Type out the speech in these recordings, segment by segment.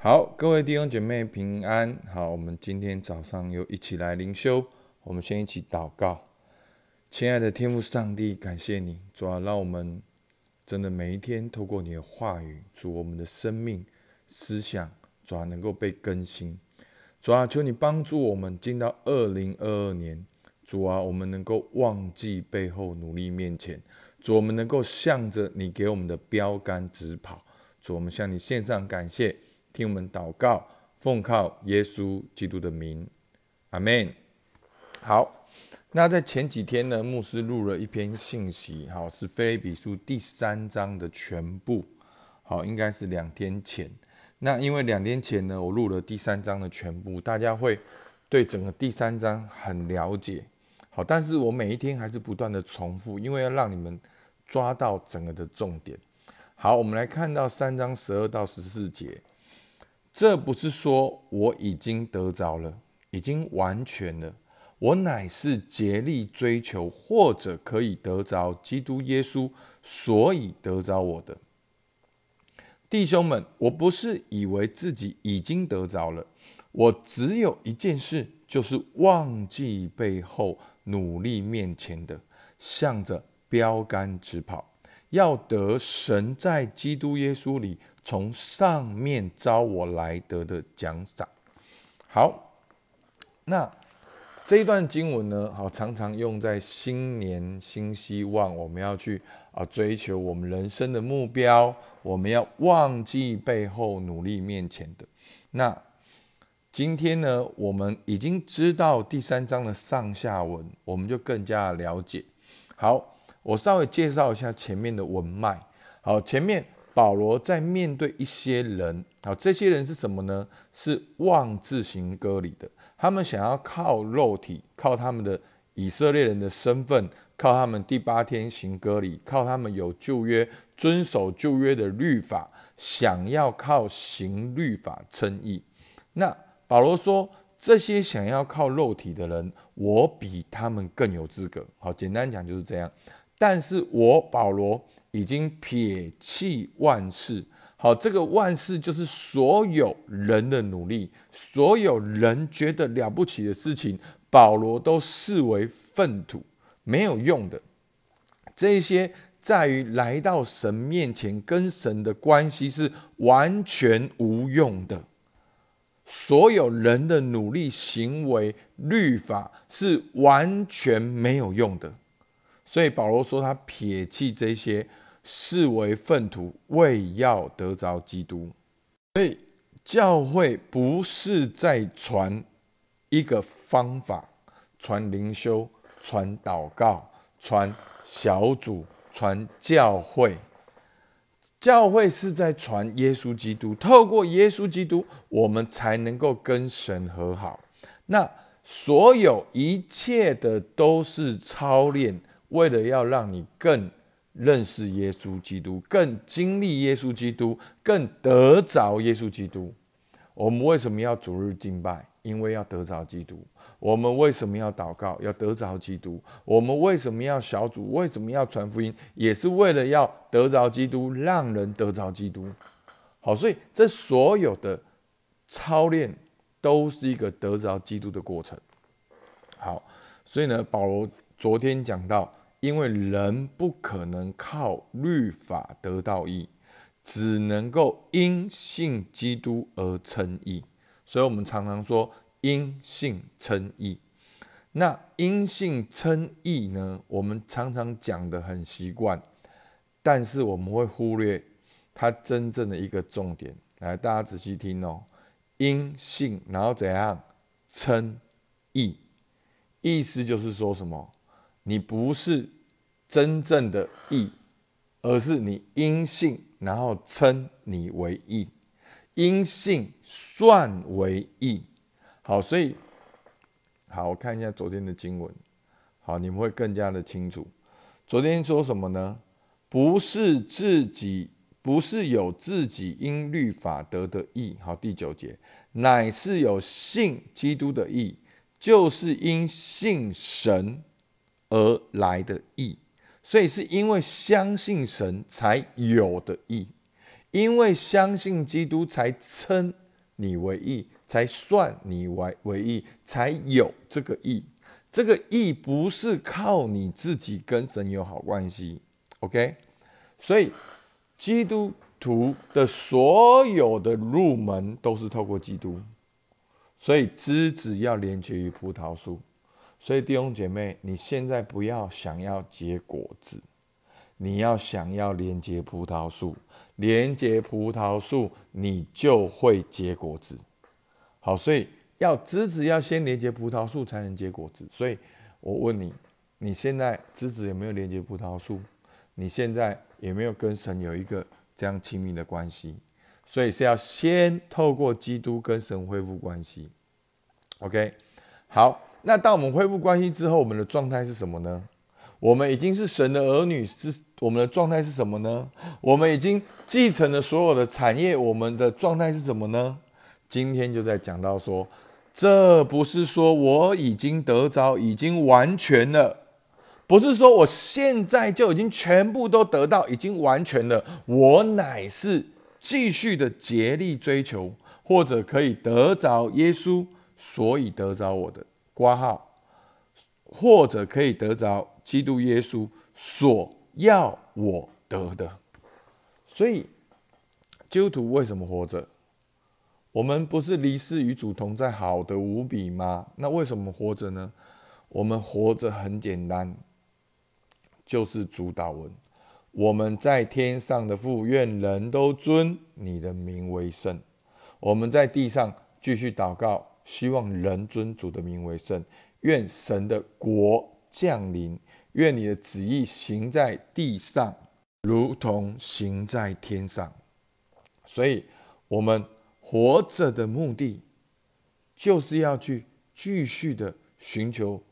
好，各位弟兄姐妹平安。好，我们今天早上又一起来灵修。我们先一起祷告，亲爱的天父上帝，感谢你，主啊，让我们真的每一天透过你的话语，主我们的生命思想，主啊能够被更新。主啊，求你帮助我们进到二零二二年，主啊，我们能够忘记背后，努力面前。主，我们能够向着你给我们的标杆直跑。主，我们向你献上感谢。听我们祷告，奉靠耶稣基督的名，阿门。好，那在前几天呢，牧师录了一篇信息，好，是菲比书第三章的全部，好，应该是两天前。那因为两天前呢，我录了第三章的全部，大家会对整个第三章很了解，好，但是我每一天还是不断的重复，因为要让你们抓到整个的重点。好，我们来看到三章十二到十四节。这不是说我已经得着了，已经完全了。我乃是竭力追求，或者可以得着基督耶稣，所以得着我的弟兄们。我不是以为自己已经得着了，我只有一件事，就是忘记背后，努力面前的，向着标杆直跑。要得神在基督耶稣里从上面招我来得的奖赏。好，那这一段经文呢？好，常常用在新年新希望，我们要去啊追求我们人生的目标，我们要忘记背后，努力面前的。那今天呢，我们已经知道第三章的上下文，我们就更加了解。好。我稍微介绍一下前面的文脉。好，前面保罗在面对一些人，好，这些人是什么呢？是妄自行割礼的。他们想要靠肉体，靠他们的以色列人的身份，靠他们第八天行割礼，靠他们有旧约，遵守旧约的律法，想要靠行律法称义。那保罗说，这些想要靠肉体的人，我比他们更有资格。好，简单讲就是这样。但是我保罗已经撇弃万事，好，这个万事就是所有人的努力，所有人觉得了不起的事情，保罗都视为粪土，没有用的。这些在于来到神面前跟神的关系是完全无用的，所有人的努力、行为、律法是完全没有用的。所以保罗说，他撇弃这些，视为粪土，为要得着基督。所以教会不是在传一个方法，传灵修、传祷告、传小组、传教会。教会是在传耶稣基督，透过耶稣基督，我们才能够跟神和好。那所有一切的都是操练。为了要让你更认识耶稣基督，更经历耶稣基督，更得着耶稣基督，我们为什么要逐日敬拜？因为要得着基督。我们为什么要祷告？要得着基督。我们为什么要小组？为什么要传福音？也是为了要得着基督，让人得着基督。好，所以这所有的操练都是一个得着基督的过程。好，所以呢，保罗昨天讲到。因为人不可能靠律法得到义，只能够因信基督而称义。所以，我们常常说因信称义。那因信称义呢？我们常常讲的很习惯，但是我们会忽略它真正的一个重点。来，大家仔细听哦。因信，然后怎样称义？意思就是说什么？你不是真正的义，而是你因信，然后称你为义，因信算为义。好，所以好，我看一下昨天的经文，好，你们会更加的清楚。昨天说什么呢？不是自己，不是有自己因律法得的义。好，第九节，乃是有信基督的义，就是因信神。而来的义，所以是因为相信神才有的义，因为相信基督才称你为义，才算你为为义，才有这个义。这个义不是靠你自己跟神有好关系，OK？所以基督徒的所有的入门都是透过基督，所以枝子要连接于葡萄树。所以弟兄姐妹，你现在不要想要结果子，你要想要连接葡萄树，连接葡萄树，你就会结果子。好，所以要枝子要先连接葡萄树才能结果子。所以我问你，你现在枝子有没有连接葡萄树？你现在有没有跟神有一个这样亲密的关系？所以是要先透过基督跟神恢复关系。OK，好。那当我们恢复关系之后，我们的状态是什么呢？我们已经是神的儿女，是我们的状态是什么呢？我们已经继承了所有的产业，我们的状态是什么呢？今天就在讲到说，这不是说我已经得着，已经完全了，不是说我现在就已经全部都得到，已经完全了。我乃是继续的竭力追求，或者可以得着耶稣，所以得着我的。挂号，或者可以得着基督耶稣所要我得的。所以，基督徒为什么活着？我们不是离世与主同在，好的无比吗？那为什么活着呢？我们活着很简单，就是主导文。我们在天上的父，愿人都尊你的名为圣。我们在地上继续祷告。希望人尊主的名为圣，愿神的国降临，愿你的旨意行在地上，如同行在天上。所以，我们活着的目的，就是要去继续的寻求，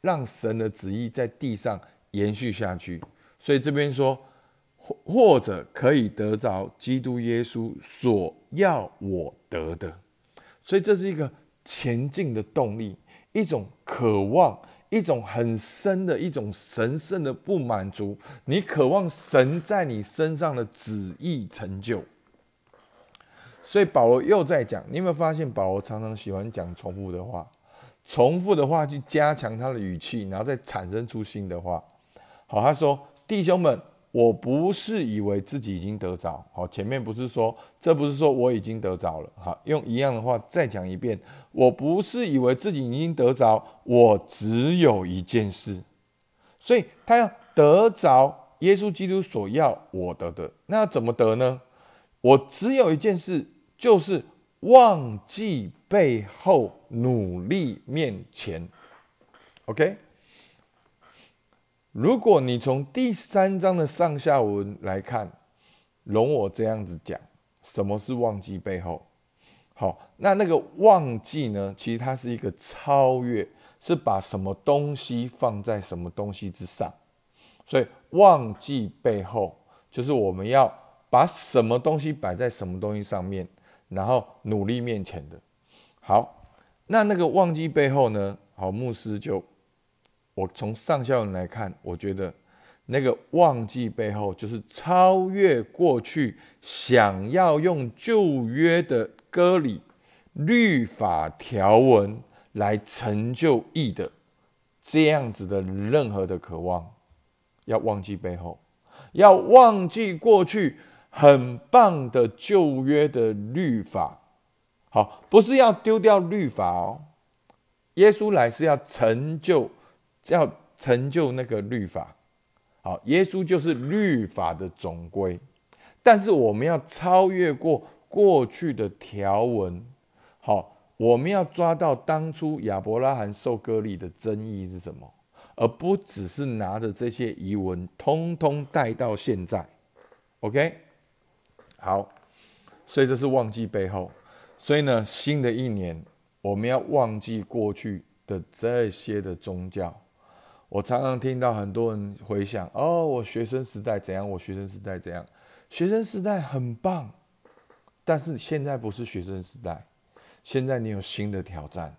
让神的旨意在地上延续下去。所以这边说，或或者可以得着基督耶稣所要我得的。所以这是一个。前进的动力，一种渴望，一种很深的一种神圣的不满足。你渴望神在你身上的旨意成就。所以保罗又在讲，你有没有发现保罗常常喜欢讲重复的话？重复的话去加强他的语气，然后再产生出新的话。好，他说：“弟兄们。”我不是以为自己已经得着，好，前面不是说，这不是说我已经得着了，好，用一样的话再讲一遍，我不是以为自己已经得着，我只有一件事，所以他要得着耶稣基督所要我得的，那怎么得呢？我只有一件事，就是忘记背后，努力面前，OK。如果你从第三章的上下文来看，容我这样子讲，什么是忘记背后？好，那那个忘记呢？其实它是一个超越，是把什么东西放在什么东西之上。所以忘记背后，就是我们要把什么东西摆在什么东西上面，然后努力面前的。好，那那个忘记背后呢？好，牧师就。我从上下文来看，我觉得那个忘记背后就是超越过去，想要用旧约的歌里律法条文来成就义的这样子的任何的渴望，要忘记背后，要忘记过去很棒的旧约的律法。好，不是要丢掉律法哦，耶稣来是要成就。要成就那个律法，好，耶稣就是律法的总归。但是我们要超越过过去的条文，好，我们要抓到当初亚伯拉罕受割礼的真意是什么，而不只是拿着这些遗文通通带到现在。OK，好，所以这是忘记背后。所以呢，新的一年我们要忘记过去的这些的宗教。我常常听到很多人回想：哦，我学生时代怎样？我学生时代怎样？学生时代很棒，但是现在不是学生时代，现在你有新的挑战。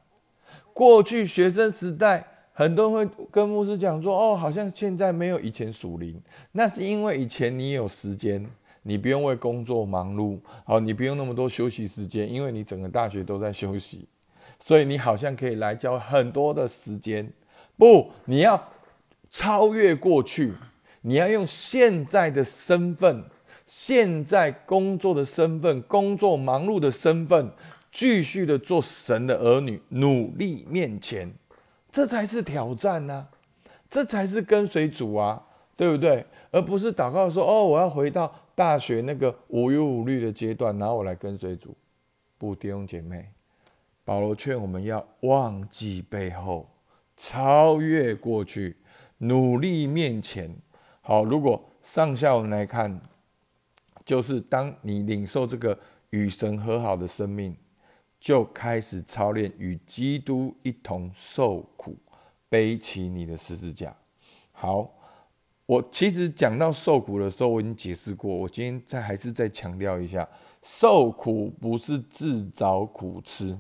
过去学生时代，很多人会跟牧师讲说：哦，好像现在没有以前属灵，那是因为以前你有时间，你不用为工作忙碌，好，你不用那么多休息时间，因为你整个大学都在休息，所以你好像可以来教很多的时间。不，你要超越过去，你要用现在的身份，现在工作的身份，工作忙碌的身份，继续的做神的儿女，努力面前，这才是挑战呢，这才是跟随主啊，对不对？而不是祷告说：“哦，我要回到大学那个无忧无虑的阶段，然后我来跟随主。”不，弟兄姐妹，保罗劝我们要忘记背后，超越过去，努力面前。好，如果上下文来看，就是当你领受这个与神和好的生命，就开始操练与基督一同受苦，背起你的十字架。好。我其实讲到受苦的时候，我已经解释过。我今天再还是再强调一下，受苦不是自找苦吃。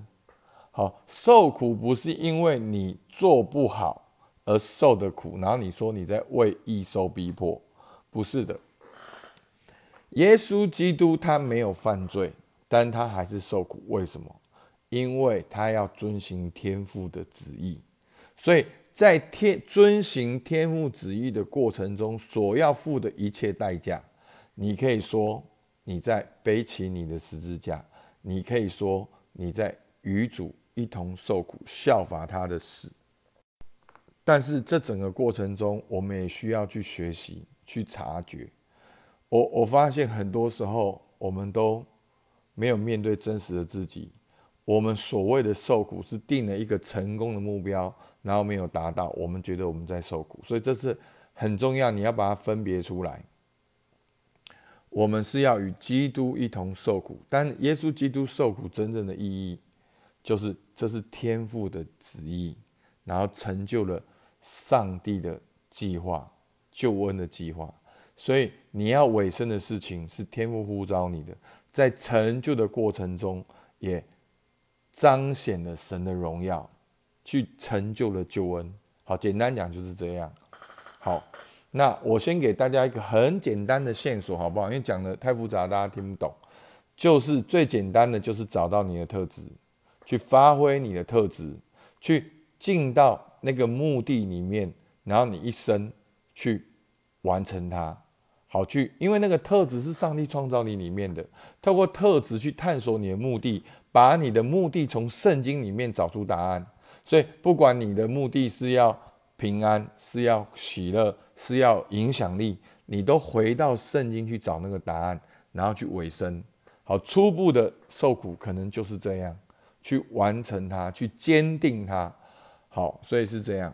好，受苦不是因为你做不好而受的苦，然后你说你在为义受逼迫，不是的。耶稣基督他没有犯罪，但他还是受苦。为什么？因为他要遵行天父的旨意，所以。在天遵行天父旨意的过程中，所要付的一切代价，你可以说你在背起你的十字架，你可以说你在与主一同受苦，效法他的死。但是这整个过程中，我们也需要去学习、去察觉。我我发现很多时候，我们都没有面对真实的自己。我们所谓的受苦，是定了一个成功的目标。然后没有达到，我们觉得我们在受苦，所以这是很重要，你要把它分别出来。我们是要与基督一同受苦，但耶稣基督受苦真正的意义，就是这是天父的旨意，然后成就了上帝的计划、救恩的计划。所以你要委身的事情是天父呼召你的，在成就的过程中，也彰显了神的荣耀。去成就了救恩，好，简单讲就是这样。好，那我先给大家一个很简单的线索，好不好？因为讲的太复杂，大家听不懂。就是最简单的，就是找到你的特质，去发挥你的特质，去进到那个目的里面，然后你一生去完成它。好，去，因为那个特质是上帝创造你里面的，透过特质去探索你的目的，把你的目的从圣经里面找出答案。所以，不管你的目的是要平安，是要喜乐，是要影响力，你都回到圣经去找那个答案，然后去尾声。好，初步的受苦可能就是这样，去完成它，去坚定它。好，所以是这样。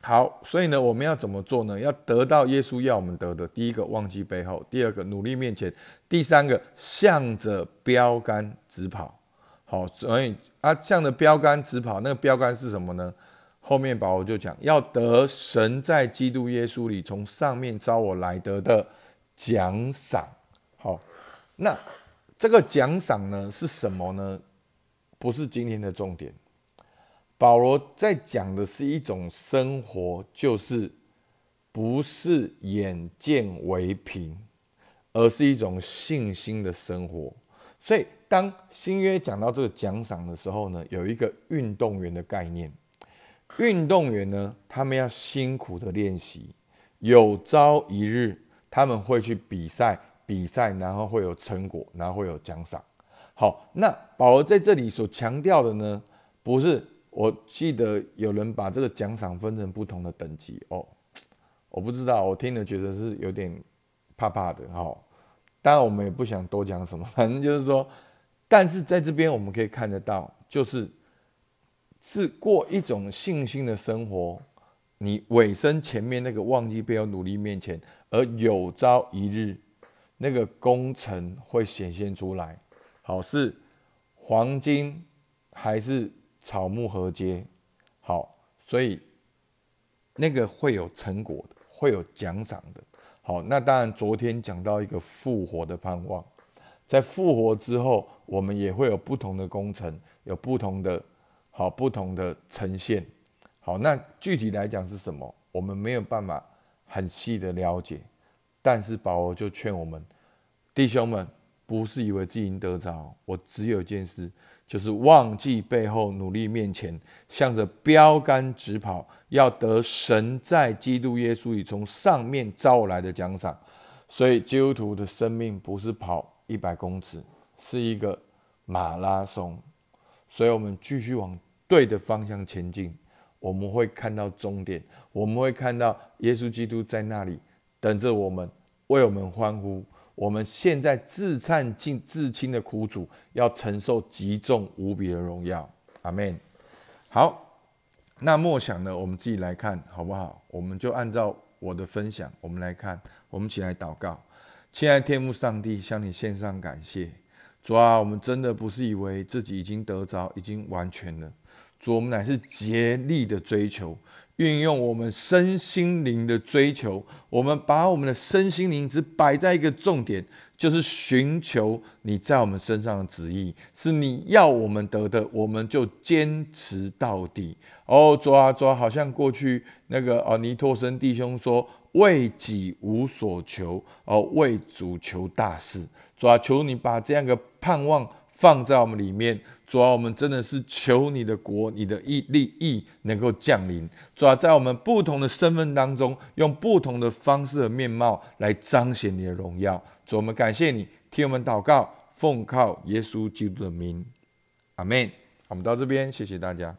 好，所以呢，我们要怎么做呢？要得到耶稣要我们得的。第一个，忘记背后；第二个，努力面前；第三个，向着标杆直跑。好，所以啊，向着标杆直跑，那个标杆是什么呢？后面保罗就讲，要得神在基督耶稣里从上面招我来得的奖赏。好，那这个奖赏呢是什么呢？不是今天的重点。保罗在讲的是一种生活，就是不是眼见为凭，而是一种信心的生活。所以。当新约讲到这个奖赏的时候呢，有一个运动员的概念。运动员呢，他们要辛苦的练习，有朝一日他们会去比赛，比赛然后会有成果，然后会有奖赏。好，那保罗在这里所强调的呢，不是我记得有人把这个奖赏分成不同的等级哦，我不知道，我听了觉得是有点怕怕的。好，当然我们也不想多讲什么，反正就是说。但是在这边我们可以看得到，就是是过一种信心的生活。你尾声前面那个忘记背后努力面前，而有朝一日那个工程会显现出来。好，是黄金还是草木合接？好，所以那个会有成果的，会有奖赏的。好，那当然昨天讲到一个复活的盼望。在复活之后，我们也会有不同的工程，有不同的好不同的呈现。好，那具体来讲是什么？我们没有办法很细的了解。但是保罗就劝我们，弟兄们，不是以为自己赢得着，我只有一件事，就是忘记背后，努力面前，向着标杆直跑，要得神在基督耶稣里从上面招来的奖赏。所以基督徒的生命不是跑一百公尺，是一个马拉松。所以我们继续往对的方向前进，我们会看到终点，我们会看到耶稣基督在那里等着我们，为我们欢呼。我们现在自叹尽自轻的苦楚，要承受极重无比的荣耀。阿门。好，那默想呢？我们自己来看好不好？我们就按照我的分享，我们来看，我们起来祷告。亲爱的天父上帝，向你献上感谢。主啊，我们真的不是以为自己已经得着，已经完全了。主，我们乃是竭力的追求，运用我们身心灵的追求。我们把我们的身心灵只摆在一个重点，就是寻求你在我们身上的旨意，是你要我们得的，我们就坚持到底。哦，主啊，主啊，好像过去那个哦，尼托森弟兄说：“为己无所求，哦，为主求大事。”主啊，求你把这样的盼望放在我们里面。主啊，我们真的是求你的国、你的意利益能够降临。主啊，在我们不同的身份当中，用不同的方式和面貌来彰显你的荣耀。主，我们感谢你，听我们祷告，奉靠耶稣基督的名，阿门。我们到这边，谢谢大家。